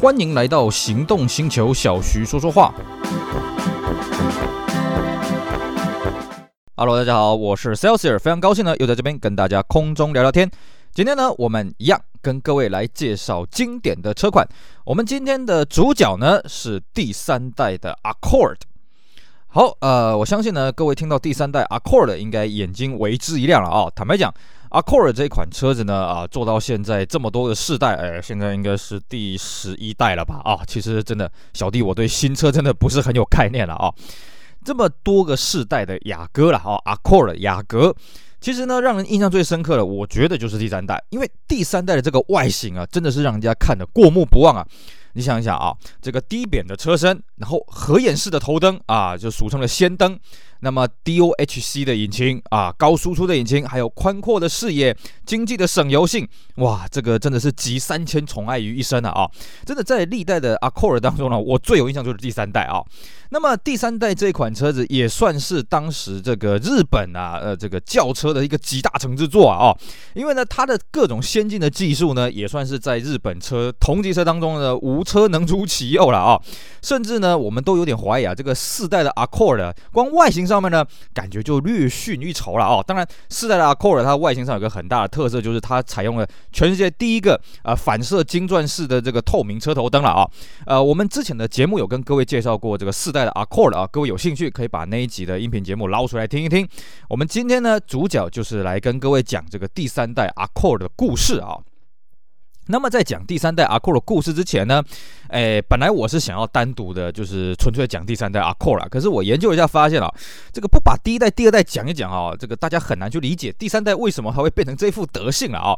欢迎来到行动星球，小徐说说话。Hello，大家好，我是 Celsius，非常高兴呢，又在这边跟大家空中聊聊天。今天呢，我们一样跟各位来介绍经典的车款。我们今天的主角呢是第三代的 Accord。好，呃，我相信呢，各位听到第三代 Accord 应该眼睛为之一亮了啊、坦白讲。Accord 这款车子呢，啊，做到现在这么多的世代，哎，现在应该是第十一代了吧？啊，其实真的，小弟我对新车真的不是很有概念了啊。这么多个世代的雅阁了，啊，Accord 雅阁，其实呢，让人印象最深刻的，我觉得就是第三代，因为第三代的这个外形啊，真的是让人家看得过目不忘啊。你想一想啊，这个低扁的车身，然后合眼式的头灯啊，就俗称的氙灯。那么 DOHC 的引擎啊，高输出的引擎，还有宽阔的视野、经济的省油性，哇，这个真的是集三千宠爱于一身啊！啊，真的在历代的 Accord 当中呢，我最有印象就是第三代啊。那么第三代这款车子也算是当时这个日本啊，呃，这个轿车的一个集大成之作啊。因为呢，它的各种先进的技术呢，也算是在日本车同级车当中呢，无车能出其右了啊。甚至呢，我们都有点怀疑啊，这个四代的 Accord 光外形上面呢，感觉就略逊一筹了哦。当然，四代的 Accord 它外形上有个很大的特色，就是它采用了全世界第一个呃反射晶钻式的这个透明车头灯了啊。呃，我们之前的节目有跟各位介绍过这个四代的 Accord 啊，各位有兴趣可以把那一集的音频节目捞出来听一听。我们今天呢，主角就是来跟各位讲这个第三代 Accord 的故事啊。那么在讲第三代 Accord 的故事之前呢，诶，本来我是想要单独的，就是纯粹讲第三代 Accord 啦。可是我研究一下发现啊，这个不把第一代、第二代讲一讲啊，这个大家很难去理解第三代为什么还会变成这副德性了啊。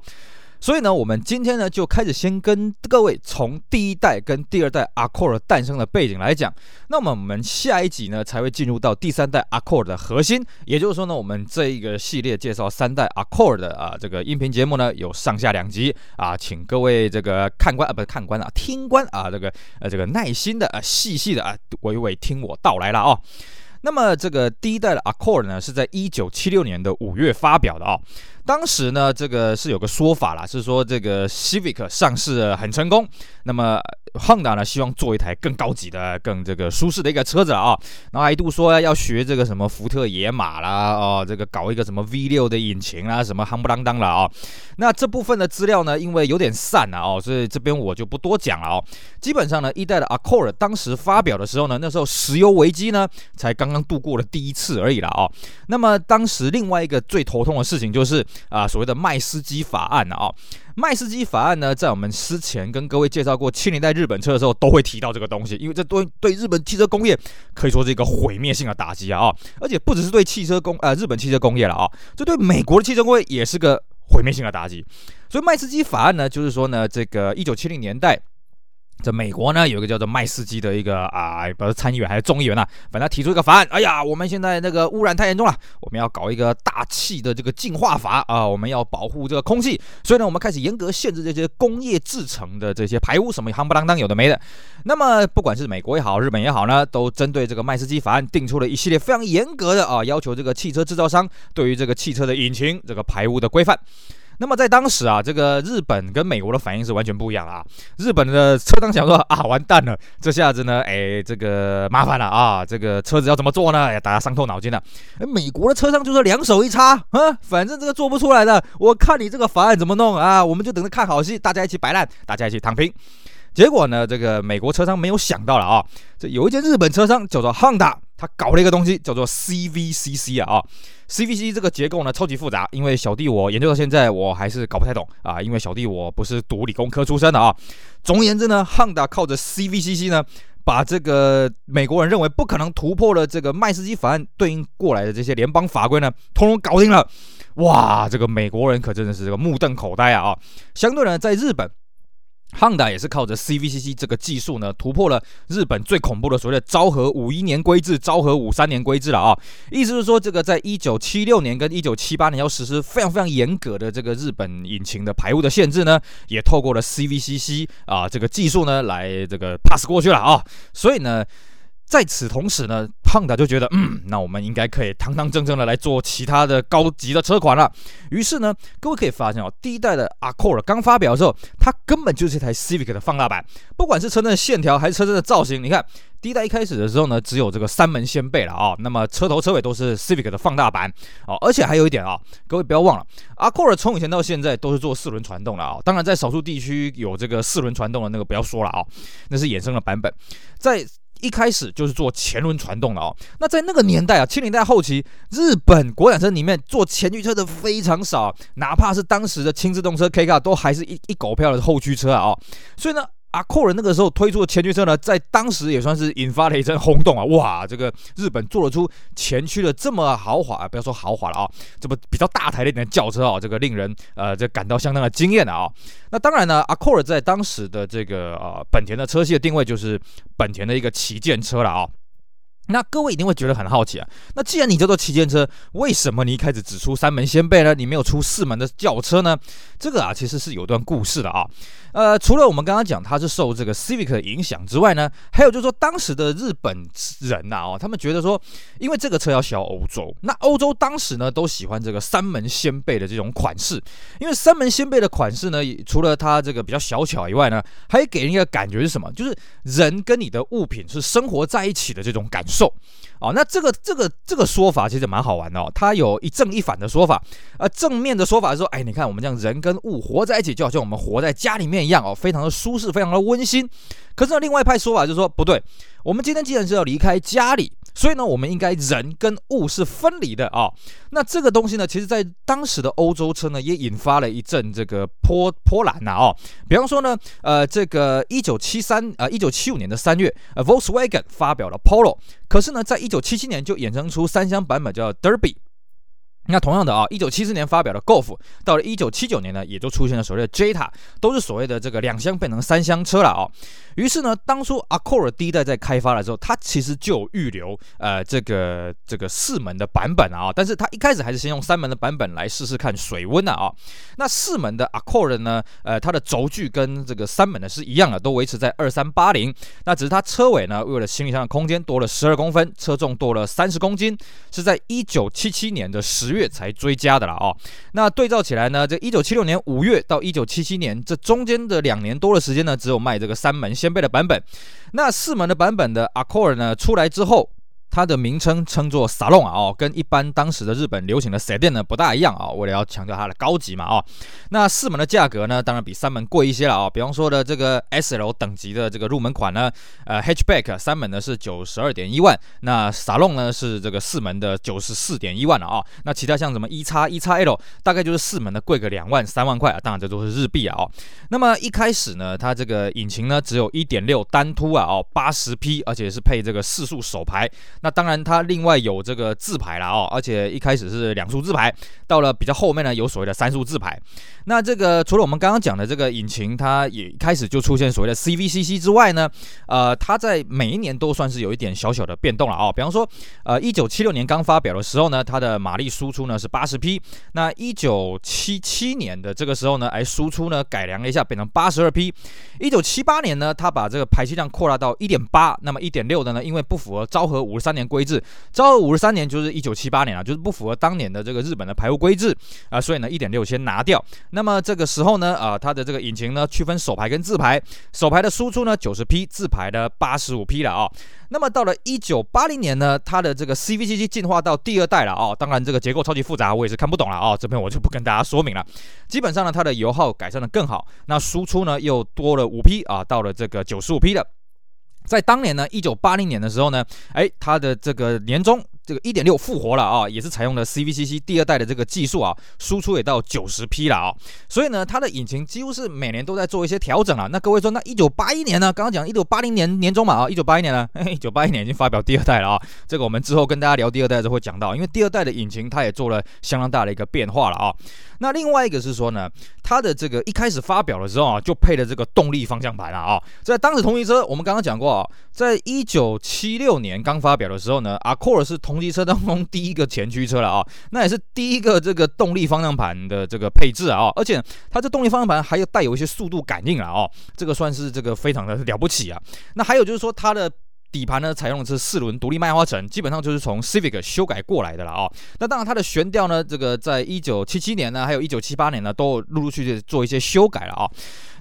所以呢，我们今天呢就开始先跟各位从第一代跟第二代 Accord 诞生的背景来讲。那么我们下一集呢才会进入到第三代 Accord 的核心。也就是说呢，我们这一个系列介绍三代 Accord 的啊这个音频节目呢有上下两集啊，请各位这个看官啊不是看官啊听官啊这个呃这个耐心的啊细细的啊娓娓听我道来了啊。那么这个第一代的 Accord 呢是在一九七六年的五月发表的啊。当时呢，这个是有个说法啦，是说这个 Civic 上市很成功，那么 Honda 呢希望做一台更高级的、更这个舒适的一个车子啊，然后还一度说要学这个什么福特野马啦，哦，这个搞一个什么 V6 的引擎啦，什么夯不啷当了啊。那这部分的资料呢，因为有点散啊，哦，所以这边我就不多讲了哦。基本上呢，一代的 Accord 当时发表的时候呢，那时候石油危机呢才刚刚度过了第一次而已了啊。那么当时另外一个最头痛的事情就是。啊，所谓的麦斯基法案呢，啊，麦斯基法案呢，在我们之前跟各位介绍过七零代日本车的时候，都会提到这个东西，因为这对对日本汽车工业可以说是一个毁灭性的打击啊，而且不只是对汽车工呃日本汽车工业了啊，这对美国的汽车工业也是个毁灭性的打击。所以麦斯基法案呢，就是说呢，这个一九七零年代。在美国呢，有一个叫做麦斯基的一个啊，不是参议员还是众议员呐、啊，反正提出一个法案。哎呀，我们现在那个污染太严重了，我们要搞一个大气的这个净化法啊，我们要保护这个空气，所以呢，我们开始严格限制这些工业制成的这些排污，什么夯不啷当有的没的。那么不管是美国也好，日本也好呢，都针对这个麦斯基法案定出了一系列非常严格的啊，要求这个汽车制造商对于这个汽车的引擎这个排污的规范。那么在当时啊，这个日本跟美国的反应是完全不一样啊。日本的车商想说啊，完蛋了，这下子呢，哎，这个麻烦了啊，这个车子要怎么做呢？哎，大家伤透脑筋了。哎，美国的车商就是两手一插啊，反正这个做不出来的，我看你这个法案怎么弄啊，我们就等着看好戏，大家一起摆烂，大家一起躺平。结果呢，这个美国车商没有想到了啊，这有一间日本车商叫做 Honda，他搞了一个东西叫做 CVCC 啊啊。，CVCC 这个结构呢，超级复杂，因为小弟我研究到现在我还是搞不太懂啊，因为小弟我不是读理工科出身的啊。总而言之呢，Honda 靠着 CVCC 呢，把这个美国人认为不可能突破的这个麦斯基法案对应过来的这些联邦法规呢，通通搞定了。哇，这个美国人可真的是这个目瞪口呆啊啊！相对呢，在日本。汉达也是靠着 CVCC 这个技术呢，突破了日本最恐怖的所谓的昭和五一年规制、昭和五三年规制了啊！意思是说，这个在一九七六年跟一九七八年要实施非常非常严格的这个日本引擎的排污的限制呢，也透过了 CVCC 啊这个技术呢来这个 pass 过去了啊！所以呢。在此同时呢胖达就觉得，嗯，那我们应该可以堂堂正正的来做其他的高级的车款了。于是呢，各位可以发现哦，第一代的 Accord 刚发表的时候，它根本就是一台 Civic 的放大版，不管是车身的线条还是车身的造型，你看。第一代一开始的时候呢，只有这个三门掀背了啊，那么车头车尾都是 Civic 的放大版哦，而且还有一点啊，各位不要忘了，Accord 从以前到现在都是做四轮传动的啊，当然在少数地区有这个四轮传动的那个不要说了啊，那是衍生的版本，在一开始就是做前轮传动的哦，那在那个年代啊，七零代后期，日本国产车里面做前驱车的非常少，哪怕是当时的轻自动车 K 卡都还是一一狗票的后驱车啊，所以呢。Accord 那个时候推出的前驱车呢，在当时也算是引发了一阵轰动啊！哇，这个日本做得出前驱的这么豪华啊，不要说豪华了啊，这么比较大台的一点轿车啊，这个令人呃这感到相当的惊艳的啊！那当然呢，Accord 在当时的这个呃本田的车系的定位就是本田的一个旗舰车了啊。那各位一定会觉得很好奇啊，那既然你叫做旗舰车，为什么你一开始只出三门掀背呢？你没有出四门的轿车呢？这个啊，其实是有段故事的啊。呃，除了我们刚刚讲它是受这个 Civic 的影响之外呢，还有就是说当时的日本人呐，哦，他们觉得说，因为这个车要销欧洲，那欧洲当时呢都喜欢这个三门掀背的这种款式，因为三门掀背的款式呢，除了它这个比较小巧以外呢，还给人一个感觉是什么？就是人跟你的物品是生活在一起的这种感受。哦，那这个这个这个说法其实蛮好玩的哦，它有一正一反的说法。呃，正面的说法是说，哎，你看我们这样人跟物活在一起，就好像我们活在家里面一样哦，非常的舒适，非常的温馨。可是呢，另外一派说法就是说，不对，我们今天既然是要离开家里。所以呢，我们应该人跟物是分离的啊、那这个东西呢，其实在当时的欧洲车呢，也引发了一阵这个波波澜呐哦。比方说呢，呃，这个一九七三呃一九七五年的三月，呃，Volkswagen 发表了 Polo，可是呢，在一九七七年就衍生出三厢版本叫 Derby。那同样的啊，一九七四年发表的 Golf，到了一九七九年呢，也就出现了所谓的 Jetta，都是所谓的这个两厢变成三厢车了啊。于是呢，当初 Accord 第一代在开发的时候，它其实就预留呃这个这个四门的版本啊，但是它一开始还是先用三门的版本来试试看水温的啊。那四门的 Accord 呢，呃，它的轴距跟这个三门的是一样的，都维持在二三八零。那只是它车尾呢，为了行李箱的空间多了十二公分，车重多了三十公斤，是在一九七七年的十月。月才追加的啦哦，那对照起来呢，这一九七六年五月到一九七七年这中间的两年多的时间呢，只有卖这个三门掀背的版本，那四门的版本的 Accord 呢出来之后。它的名称称作 Salon 啊，哦，跟一般当时的日本流行的 Sedan 呢不大一样啊，为了要强调它的高级嘛，哦，那四门的价格呢，当然比三门贵一些了啊，比方说的这个 SL 等级的这个入门款呢，呃，Hatchback 三门呢是九十二点一万，那 Salon 呢是这个四门的九十四点一万了啊，那其他像什么 E 叉 E 叉 L 大概就是四门的贵个两万三万块啊，当然这都是日币啊，哦，那么一开始呢，它这个引擎呢只有一点六单凸啊，哦，八十匹，而且是配这个四速手排。那当然，它另外有这个自排了哦，而且一开始是两速自排，到了比较后面呢，有所谓的三速自排。那这个除了我们刚刚讲的这个引擎，它也一开始就出现所谓的 CVCC 之外呢，呃，它在每一年都算是有一点小小的变动了哦。比方说，呃，一九七六年刚发表的时候呢，它的马力输出呢是八十匹。那一九七七年的这个时候呢，哎，输出呢改良了一下，变成八十二匹。一九七八年呢，它把这个排气量扩大到一点八，那么一点六的呢，因为不符合昭和五十三三年规制，昭和五十三年就是一九七八年啊，就是不符合当年的这个日本的排污规制啊，所以呢，一点六先拿掉。那么这个时候呢，啊，它的这个引擎呢，区分手排跟自排，手排的输出呢九十匹，自排的八十五匹了啊，那么到了一九八零年呢，它的这个 CVCC 进化到第二代了啊，哦。当然这个结构超级复杂，我也是看不懂了啊，哦，这边我就不跟大家说明了。基本上呢，它的油耗改善的更好，那输出呢又多了五匹啊，到了这个九十五匹的。在当年呢，一九八零年的时候呢，哎，它的这个年终。这个一点六复活了啊，也是采用了 CVCC 第二代的这个技术啊，输出也到九十匹了啊，所以呢，它的引擎几乎是每年都在做一些调整啊。那各位说，那一九八一年呢？刚刚讲一九八零年年中嘛啊，一九八一年呢，一九八一年已经发表第二代了啊。这个我们之后跟大家聊第二代的时候会讲到，因为第二代的引擎它也做了相当大的一个变化了啊。那另外一个是说呢，它的这个一开始发表的时候啊，就配了这个动力方向盘了啊。在当时同级车，我们刚刚讲过啊，在一九七六年刚发表的时候呢，Accord 是同级车当中第一个前驱车了啊，那也是第一个这个动力方向盘的这个配置啊，而且它这动力方向盘还有带有一些速度感应了啊，这个算是这个非常的了不起啊。那还有就是说它的底盘呢采用的是四轮独立麦花臣，基本上就是从 Civic 修改过来的了啊。那当然它的悬吊呢，这个在一九七七年呢，还有一九七八年呢，都陆陆续续做一些修改了啊、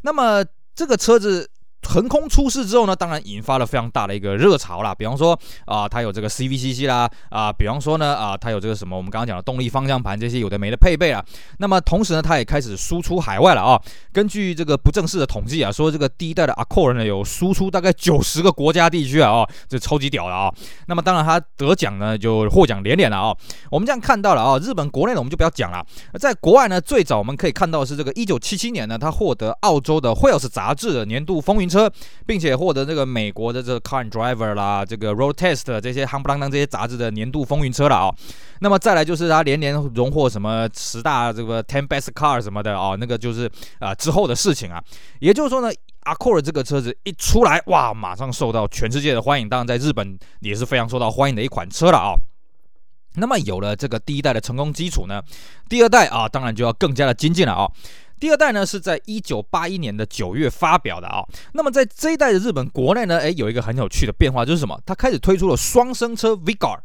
那么这个车子。横空出世之后呢，当然引发了非常大的一个热潮啦。比方说啊、呃，它有这个 CVCC 啦，啊、比方说呢，啊、呃，它有这个什么我们刚刚讲的动力方向盘这些有的没的配备啊。那么同时呢，它也开始输出海外了啊。根据这个不正式的统计啊，说这个第一代的 Accord 呢有输出大概九十个国家地区啊，哦，这超级屌的啊。那么当然它得奖呢就获奖连连了啊。我们这样看到了啊，日本国内的我们就不要讲了。在国外呢，最早我们可以看到是这个一九七七年呢，它获得澳洲的 Wheels 杂志的年度风云车，并且获得这个美国的这个 Car and Driver 啦，这个 Road Test 这些夯不啷当这些杂志的年度风云车了啊、那么再来就是它连连荣获什么十大这个 Ten Best Car 什么的啊、那个就是啊、之后的事情啊。也就是说呢，Accord 这个车子一出来，哇，马上受到全世界的欢迎，当然在日本也是非常受到欢迎的一款车了啊、那么有了这个第一代的成功基础呢，第二代啊，当然就要更加的精进了啊、第二代呢，是在一九八一年的九月发表的啊、那么在这一代的日本国内呢，诶，有一个很有趣的变化，就是什么？它开始推出了双生车 Vigor。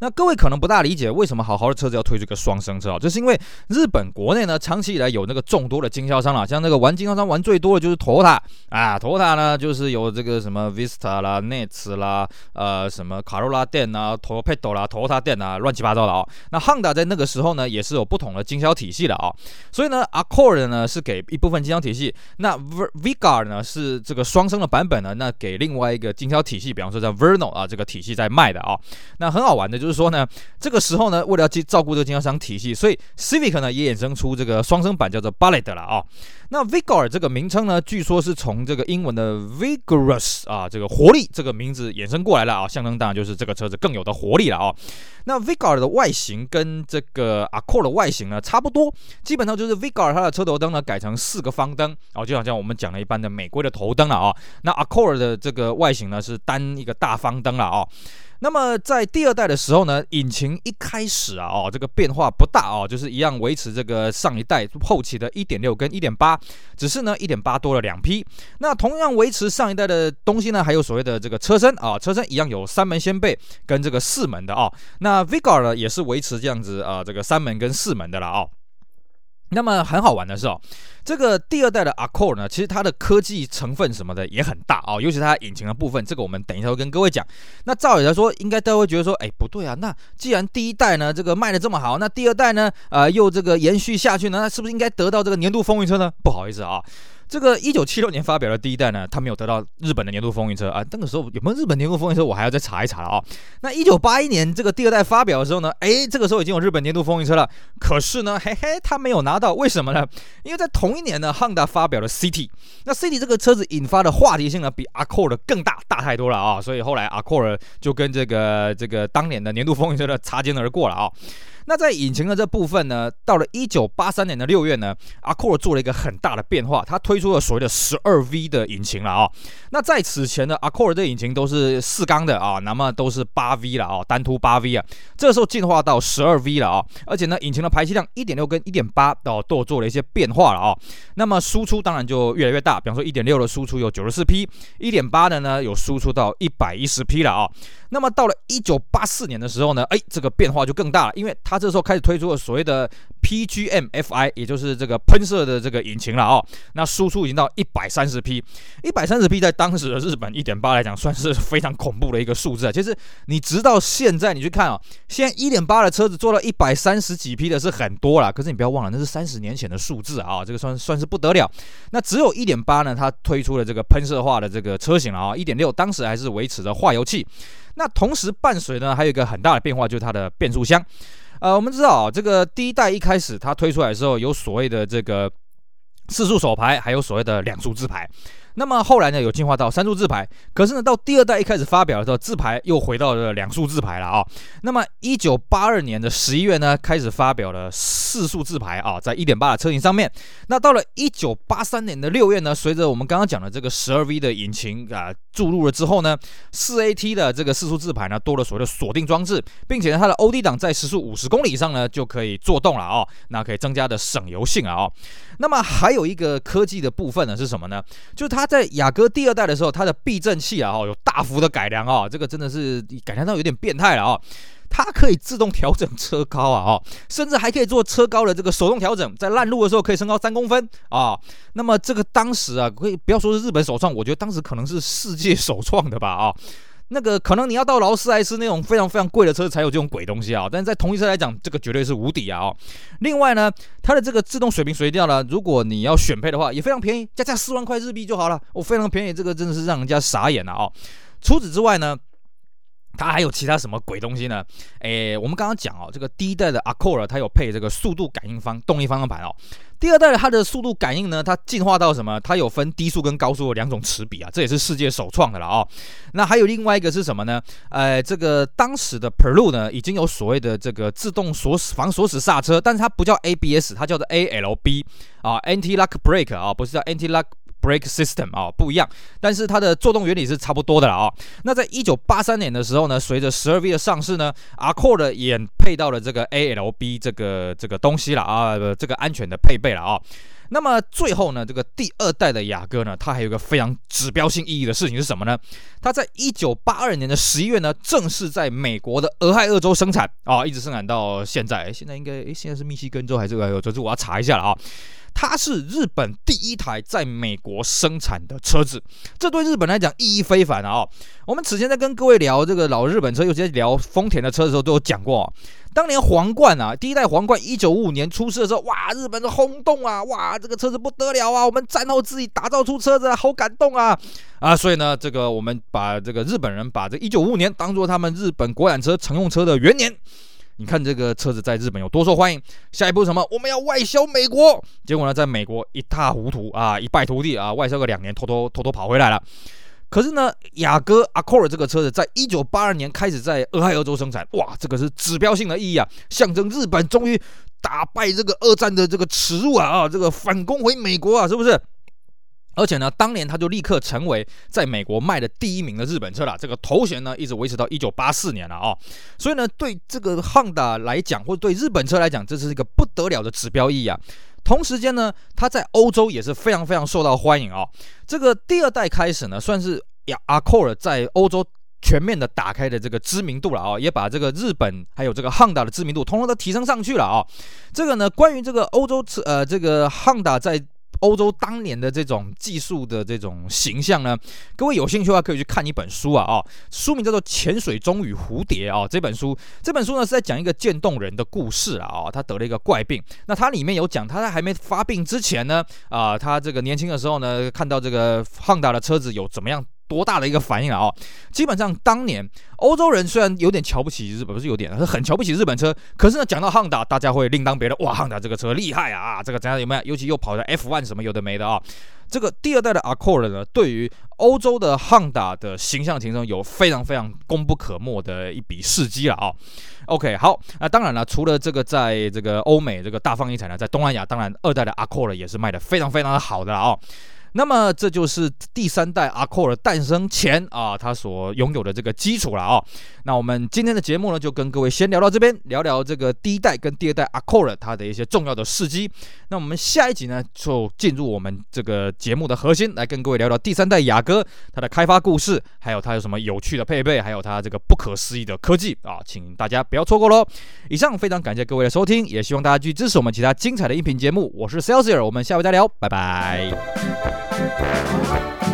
那各位可能不大理解，为什么好好的车子要推出个双生车啊？这是因为日本国内呢，长期以来有那个众多的经销商啦，像那个玩经销商玩最多的就是 Toyota 啊，Toyota 呢就是有这个什么 Vista 啦、Nets 啦、呃什么卡罗拉店啊、Toyota 啦、Toyota 店啊，乱七八糟的啊。那 Honda 在那个时候呢，也是有不同的经销体系的啊。所以呢，Accord 呢是给一部分经销体系，那 Vigar 呢是这个双生的版本呢，那给另外一个经销体系，比方说在 Verno 啊这个体系在卖的啊。那很好玩的就是。就是说呢，这个时候呢，为了去照顾这个经销商体系，所以 Civic 呢也衍生出这个双生版，叫做 Bullet 了啊。那 Vigor 这个名称呢，据说是从这个英文的 Vigorous 啊，这个活力这个名字衍生过来了啊，象征当然就是这个车子更有的活力了啊。那 Vigor 的外形跟这个 Accord 的外形呢差不多，基本上就是 Vigor 它的车头灯呢改成四个方灯啊，就好像我们讲了一般的美规的头灯了啊。那 Accord 的这个外形呢是单一个大方灯了啊。那么在第二代的时候呢，引擎一开始啊，哦，这个变化不大哦，就是一样维持这个上一代后期的1.6跟1.8，只是呢1.8多了两匹。那同样维持上一代的东西呢，还有所谓的这个车身啊，车身一样有三门掀背跟这个四门的啊。那 Vigor 呢也是维持这样子啊，这个三门跟四门的了啊。那么很好玩的是哦，这个第二代的 Accord 呢，其实它的科技成分什么的也很大哦，尤其它引擎的部分，这个我们等一下会跟各位讲。那照理来说，应该大家会觉得说，哎，不对啊，那既然第一代呢这个卖的这么好，那第二代呢，呃，又这个延续下去呢，那是不是应该得到这个年度风云车呢？不好意思啊。这个一九七六年发表的第一代呢，它没有得到日本的年度风云车啊。那个时候有没有日本年度风云车，我还要再查一查了啊。那一九八一年这个第二代发表的时候呢，哎，这个时候已经有日本年度风云车了。可是呢，嘿嘿，它没有拿到，为什么呢？因为在同一年呢，Honda 发表了 City。那 City 这个车子引发的话题性呢，比 Accord 更大，大太多了啊。所以后来 Accord 就跟这个这个当年的年度风云车的擦肩而过了啊。那在引擎的这部分呢，到了一九八三年的六月呢，Accord 做了一个很大的变化，它推出了所谓的十二 V 的引擎了啊、那在此前的 Accord 的引擎都是四缸的啊，那么都是八 V 了啊，单凸八 V 啊。这时候进化到十二 V 了啊，而且呢，引擎的排气量一点六跟一点八哦都做了一些变化了啊。那么输出当然就越来越大，比方说一点六的输出有九十四匹，一点八的呢有输出到一百一十匹了啊。那么到了一九八四年的时候呢，哎，这个变化就更大了，因为它这时候开始推出了所谓的 PGM-FI，也就是这个喷射的这个引擎了哦。那输出已经到一百三十匹，一百三十匹在当时的日本一点八来讲，算是非常恐怖的一个数字啊。其实你直到现在你去看啊，现在一点八的车子做到一百三十几匹的是很多了，可是你不要忘了，那是三十年前的数字啊，这个算算是不得了。那只有一点八呢，它推出了这个喷射化的这个车型了啊，一点六当时还是维持着化油器。那同时伴随呢，还有一个很大的变化，就是它的变速箱。呃，我们知道啊，这个第一代一开始它推出来的时候，有所谓的这个四速手牌，还有所谓的两速自牌。那么后来呢，有进化到三速自排，可是呢，到第二代一开始发表的时候，自排又回到了两速自排了啊。那么一九八二年的十一月呢，开始发表了四速自排啊，在一点八的车型上面。那到了一九八三年的六月呢，随着我们刚刚讲的这个十二 V 的引擎啊注入了之后呢，四 AT 的这个四速自排呢多了所谓的锁定装置，并且呢，它的 OD 档在时速五十公里以上呢就可以作动了啊，那可以增加的省油性啊。那么还有一个科技的部分呢是什么呢？就是它在雅阁第二代的时候，它的避震器啊，哦有大幅的改良啊，这个真的是改良到有点变态了啊。它可以自动调整车高啊，哦，甚至还可以做车高的这个手动调整，在烂路的时候可以升高三公分啊。那么这个当时啊，可以不要说是日本首创，我觉得当时可能是世界首创的吧啊。那个可能你要到劳斯莱斯那种非常非常贵的车才有这种鬼东西啊，但是在同一车来讲，这个绝对是无敌啊哦。另外呢，它的这个自动水平水调呢，如果你要选配的话，也非常便宜，加价四万块日币就好了，哦，非常便宜，这个真的是让人家傻眼了啊。除此之外呢。它还有其他什么鬼东西呢？诶，我们刚刚讲哦，这个第一代的 Accord 它有配这个速度感应方动力方向盘哦。第二代的它的速度感应呢，它进化到什么？它有分低速跟高速的两种齿比啊，这也是世界首创的了啊。那还有另外一个是什么呢？呃，这个当时的 Peru 呢，已经有所谓的这个自动锁死防锁死刹车，但是它不叫 ABS，它叫做 ALB 啊，Anti-Lock Brake 啊，不是叫 Anti-Lock。Break System 啊、不一样，但是它的作动原理是差不多的了啊、那在一九八三年的时候呢，随着十二 V 的上市呢，Accord 也配到了这个 ALB 这个这个东西了啊，这个安全的配备了啊、那么最后呢，这个第二代的雅阁呢，它还有一个非常指标性意义的事情是什么呢？它在一九八二年的十一月呢，正式在美国的俄亥俄州生产啊、一直生产到现在。现在应该诶，现在是密西根州还是俄亥俄州？这我要查一下了啊。它是日本第一台在美国生产的车子，这对日本来讲意义非凡啊！我们此前在跟各位聊这个老日本车，尤其在聊丰田的车的时候，都有讲过。当年皇冠啊，第一代皇冠一九五五年出世的时候，哇，日本的轰动啊，哇，这个车子不得了啊！我们战后自己打造出车子，好感动啊！啊，所以呢，这个我们把这个日本人把这一九五五年当做他们日本国产车乘用车的元年。你看这个车子在日本有多受欢迎？下一步什么？我们要外销美国。结果呢，在美国一塌糊涂啊，一败涂地啊，外销个两年，偷偷偷偷跑回来了。可是呢，雅阁 Accord 这个车子，在一九八二年开始在俄亥俄州生产，哇，这个是指标性的意义啊，象征日本终于打败这个二战的这个耻辱啊啊，这个反攻回美国啊，是不是？而且呢，当年他就立刻成为在美国卖的第一名的日本车了。这个头衔呢，一直维持到一九八四年了啊、所以呢，对这个 Honda 来讲，或者对日本车来讲，这是一个不得了的指标意义啊。同时间呢，它在欧洲也是非常非常受到欢迎啊、哦。这个第二代开始呢，算是呀，阿寇尔在欧洲全面的打开的这个知名度了啊、哦，也把这个日本还有这个 Honda 的知名度统统都提升上去了啊、哦。这个呢，关于这个欧洲车呃，这个 Honda 在欧洲当年的这种技术的这种形象呢，各位有兴趣的话可以去看一本书啊哦，书名叫做《潜水中与蝴蝶》啊。这本书这本书呢是在讲一个渐冻人的故事啊哦，他得了一个怪病。那它里面有讲，他在还没发病之前呢啊，他这个年轻的时候呢，看到这个汉达的车子有怎么样。多大的一个反应啊！基本上当年欧洲人虽然有点瞧不起日本，不是有点，是很瞧不起日本车。可是呢，讲到汉达大家会另当别论。哇汉达这个车厉害啊！这个怎样有没有？尤其又跑在 F1 什么有的没的啊！这个第二代的 Accord 呢，对于欧洲的汉达的形象提升有非常非常功不可没的一笔事迹了啊！OK，好，那当然了，除了这个在这个欧美这个大放异彩呢，在东南亚，当然二代的 Accord 也是卖得非常非常的好的啊。那么这就是第三代 Accord 诞生前啊，它所拥有的这个基础了啊。那我们今天的节目呢，就跟各位先聊到这边，聊聊这个第一代跟第二代 Accord 它的一些重要的事迹。那我们下一集呢，就进入我们这个节目的核心，来跟各位聊聊第三代雅阁它的开发故事，还有它有什么有趣的配备，还有它这个不可思议的科技啊，请大家不要错过喽。以上非常感谢各位的收听，也希望大家继续支持我们其他精彩的音频节目。我是 Celsior，我们下回再聊，拜拜。Thank you.